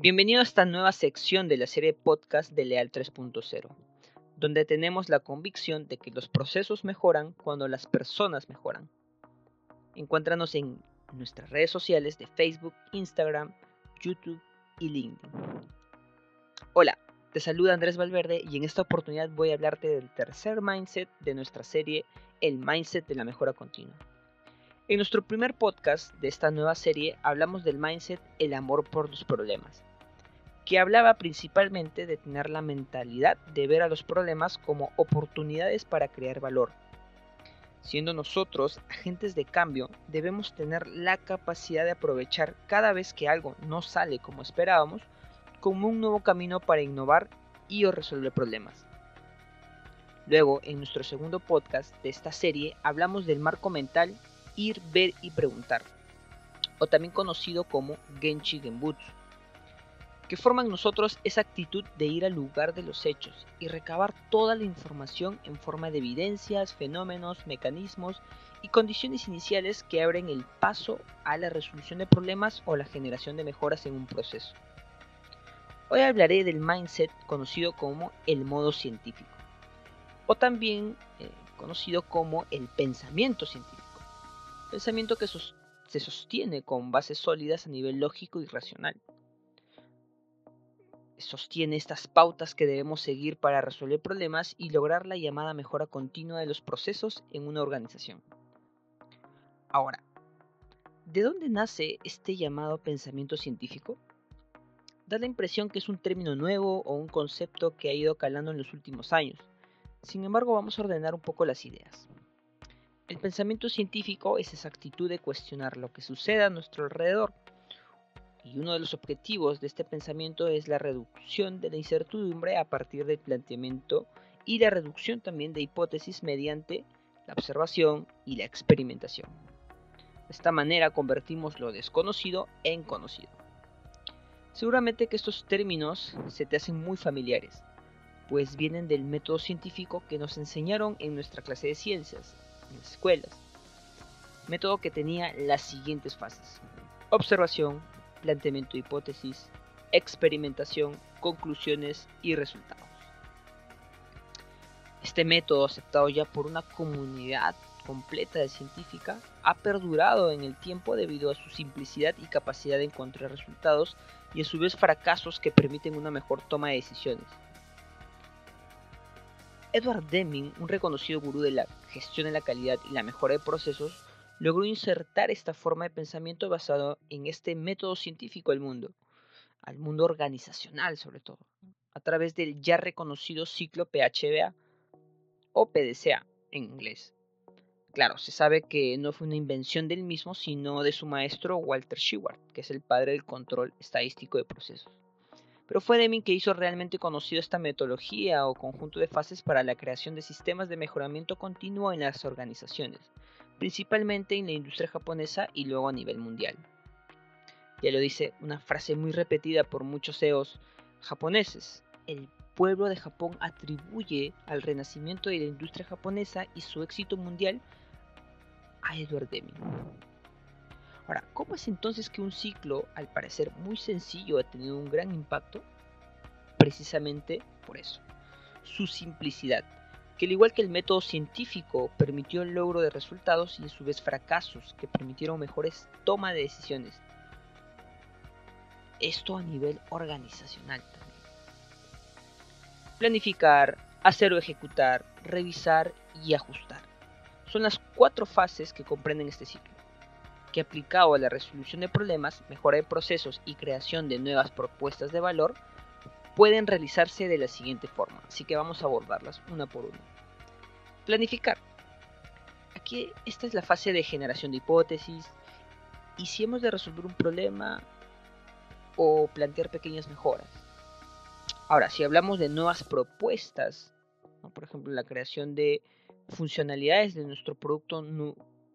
Bienvenido a esta nueva sección de la serie podcast de Leal 3.0, donde tenemos la convicción de que los procesos mejoran cuando las personas mejoran. Encuéntranos en nuestras redes sociales de Facebook, Instagram, YouTube y LinkedIn. Hola, te saluda Andrés Valverde y en esta oportunidad voy a hablarte del tercer mindset de nuestra serie, el mindset de la mejora continua. En nuestro primer podcast de esta nueva serie hablamos del mindset el amor por los problemas, que hablaba principalmente de tener la mentalidad de ver a los problemas como oportunidades para crear valor. Siendo nosotros agentes de cambio, debemos tener la capacidad de aprovechar cada vez que algo no sale como esperábamos como un nuevo camino para innovar y o resolver problemas. Luego, en nuestro segundo podcast de esta serie, hablamos del marco mental ir, ver y preguntar, o también conocido como Genchi Genbutsu, que forma en nosotros esa actitud de ir al lugar de los hechos y recabar toda la información en forma de evidencias, fenómenos, mecanismos y condiciones iniciales que abren el paso a la resolución de problemas o la generación de mejoras en un proceso. Hoy hablaré del mindset conocido como el modo científico, o también eh, conocido como el pensamiento científico pensamiento que se sostiene con bases sólidas a nivel lógico y racional. Sostiene estas pautas que debemos seguir para resolver problemas y lograr la llamada mejora continua de los procesos en una organización. Ahora, ¿de dónde nace este llamado pensamiento científico? Da la impresión que es un término nuevo o un concepto que ha ido calando en los últimos años. Sin embargo, vamos a ordenar un poco las ideas. El pensamiento científico es esa actitud de cuestionar lo que sucede a nuestro alrededor. Y uno de los objetivos de este pensamiento es la reducción de la incertidumbre a partir del planteamiento y la reducción también de hipótesis mediante la observación y la experimentación. De esta manera convertimos lo desconocido en conocido. Seguramente que estos términos se te hacen muy familiares, pues vienen del método científico que nos enseñaron en nuestra clase de ciencias, en las escuelas. Método que tenía las siguientes fases. Observación, planteamiento de hipótesis, experimentación, conclusiones y resultados. Este método, aceptado ya por una comunidad completa de científica, ha perdurado en el tiempo debido a su simplicidad y capacidad de encontrar resultados y a su vez fracasos que permiten una mejor toma de decisiones. Edward Deming, un reconocido gurú de la gestión de la calidad y la mejora de procesos, logró insertar esta forma de pensamiento basado en este método científico al mundo, al mundo organizacional sobre todo, a través del ya reconocido ciclo PHBA o PDCA en inglés. Claro, se sabe que no fue una invención del mismo, sino de su maestro Walter Sheward, que es el padre del control estadístico de procesos. Pero fue Deming que hizo realmente conocido esta metodología o conjunto de fases para la creación de sistemas de mejoramiento continuo en las organizaciones, principalmente en la industria japonesa y luego a nivel mundial. Ya lo dice una frase muy repetida por muchos CEOs japoneses. El pueblo de Japón atribuye al renacimiento de la industria japonesa y su éxito mundial a Edward Deming. Ahora, ¿cómo es entonces que un ciclo, al parecer muy sencillo, ha tenido un gran impacto? Precisamente por eso, su simplicidad, que al igual que el método científico permitió el logro de resultados y a su vez fracasos que permitieron mejores toma de decisiones. Esto a nivel organizacional también. Planificar, hacer o ejecutar, revisar y ajustar. Son las cuatro fases que comprenden este ciclo que aplicado a la resolución de problemas, mejora de procesos y creación de nuevas propuestas de valor, pueden realizarse de la siguiente forma. Así que vamos a abordarlas una por una. Planificar. Aquí esta es la fase de generación de hipótesis y si hemos de resolver un problema o plantear pequeñas mejoras. Ahora, si hablamos de nuevas propuestas, por ejemplo, la creación de funcionalidades de nuestro producto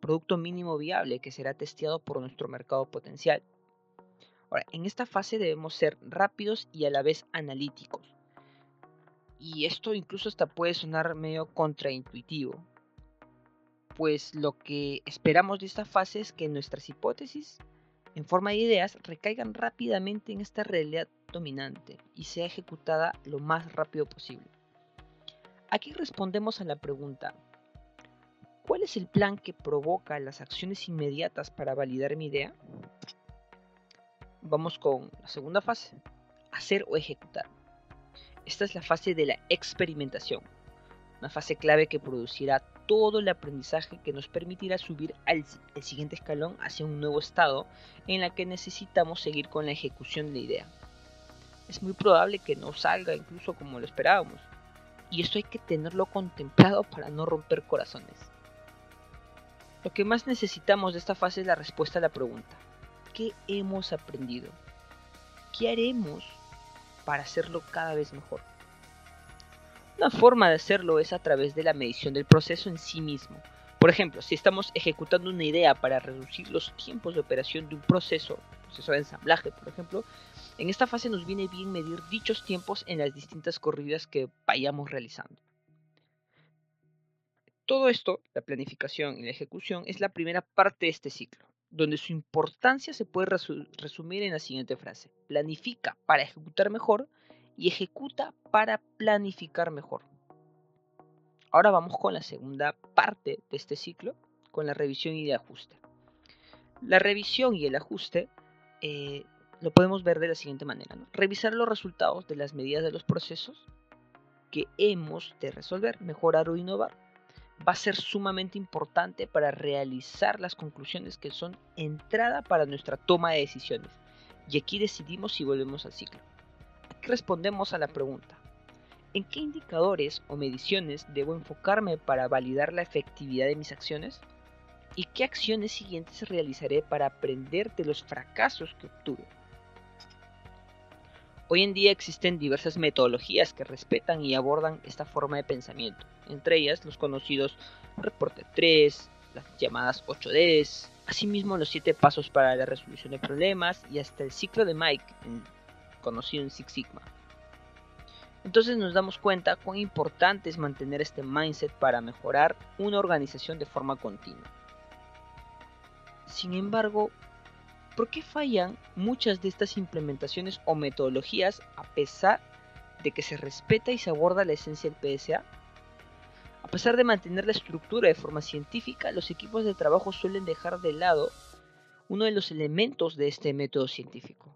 producto mínimo viable que será testeado por nuestro mercado potencial. Ahora, en esta fase debemos ser rápidos y a la vez analíticos. Y esto incluso hasta puede sonar medio contraintuitivo, pues lo que esperamos de esta fase es que nuestras hipótesis en forma de ideas recaigan rápidamente en esta realidad dominante y sea ejecutada lo más rápido posible. Aquí respondemos a la pregunta, ¿cuál es el plan que provoca las acciones inmediatas para validar mi idea? Vamos con la segunda fase, hacer o ejecutar. Esta es la fase de la experimentación, una fase clave que producirá todo el aprendizaje que nos permitirá subir al siguiente escalón hacia un nuevo estado en la que necesitamos seguir con la ejecución de la idea. Es muy probable que no salga incluso como lo esperábamos, y esto hay que tenerlo contemplado para no romper corazones. Lo que más necesitamos de esta fase es la respuesta a la pregunta, ¿qué hemos aprendido? ¿Qué haremos para hacerlo cada vez mejor? Una forma de hacerlo es a través de la medición del proceso en sí mismo. Por ejemplo, si estamos ejecutando una idea para reducir los tiempos de operación de un proceso, proceso de ensamblaje, por ejemplo, en esta fase nos viene bien medir dichos tiempos en las distintas corridas que vayamos realizando. Todo esto, la planificación y la ejecución, es la primera parte de este ciclo, donde su importancia se puede resumir en la siguiente frase. Planifica para ejecutar mejor y ejecuta para planificar mejor. Ahora vamos con la segunda parte de este ciclo, con la revisión y el ajuste. La revisión y el ajuste eh, lo podemos ver de la siguiente manera. Revisar los resultados de las medidas de los procesos que hemos de resolver, mejorar o innovar. Va a ser sumamente importante para realizar las conclusiones que son entrada para nuestra toma de decisiones. Y aquí decidimos si volvemos al ciclo respondemos a la pregunta, ¿en qué indicadores o mediciones debo enfocarme para validar la efectividad de mis acciones? ¿Y qué acciones siguientes realizaré para aprender de los fracasos que obtuve? Hoy en día existen diversas metodologías que respetan y abordan esta forma de pensamiento, entre ellas los conocidos reporte 3, las llamadas 8Ds, asimismo los 7 pasos para la resolución de problemas y hasta el ciclo de Mike conocido en Six Sigma. Entonces nos damos cuenta cuán importante es mantener este mindset para mejorar una organización de forma continua. Sin embargo, ¿por qué fallan muchas de estas implementaciones o metodologías a pesar de que se respeta y se aborda la esencia del PSA? A pesar de mantener la estructura de forma científica, los equipos de trabajo suelen dejar de lado uno de los elementos de este método científico,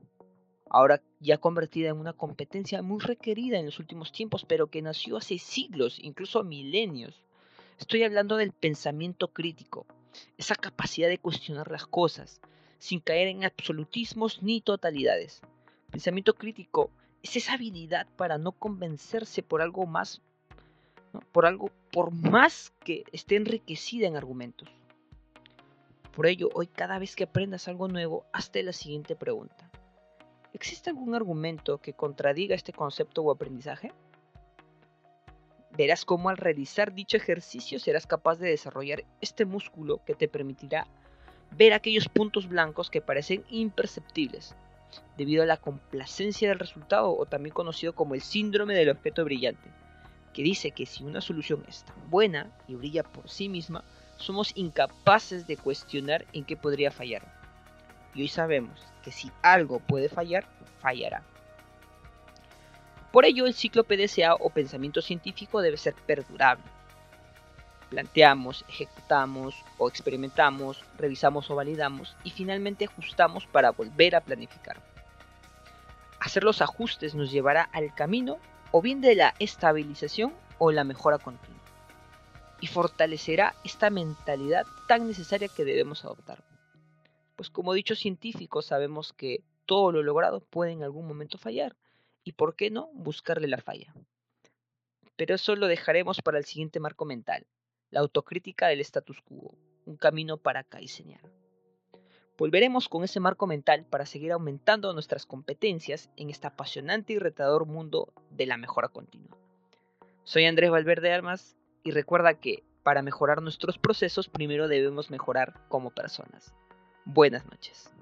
ahora ya convertida en una competencia muy requerida en los últimos tiempos, pero que nació hace siglos, incluso milenios. Estoy hablando del pensamiento crítico, esa capacidad de cuestionar las cosas, sin caer en absolutismos ni totalidades. Pensamiento crítico es esa habilidad para no convencerse por algo más, por algo, por más que esté enriquecida en argumentos. Por ello, hoy cada vez que aprendas algo nuevo, hazte la siguiente pregunta. ¿Existe algún argumento que contradiga este concepto o aprendizaje? Verás cómo al realizar dicho ejercicio serás capaz de desarrollar este músculo que te permitirá ver aquellos puntos blancos que parecen imperceptibles, debido a la complacencia del resultado o también conocido como el síndrome del objeto brillante, que dice que si una solución es tan buena y brilla por sí misma, somos incapaces de cuestionar en qué podría fallar. Y hoy sabemos que si algo puede fallar, fallará. Por ello, el ciclo PDCA o pensamiento científico debe ser perdurable. Planteamos, ejecutamos o experimentamos, revisamos o validamos y finalmente ajustamos para volver a planificar. Hacer los ajustes nos llevará al camino o bien de la estabilización o la mejora continua y fortalecerá esta mentalidad tan necesaria que debemos adoptar pues como dicho científico sabemos que todo lo logrado puede en algún momento fallar y por qué no buscarle la falla. Pero eso lo dejaremos para el siguiente marco mental, la autocrítica del status quo, un camino para diseñar. Volveremos con ese marco mental para seguir aumentando nuestras competencias en este apasionante y retador mundo de la mejora continua. Soy Andrés Valverde Armas y recuerda que para mejorar nuestros procesos primero debemos mejorar como personas. Buenas noches.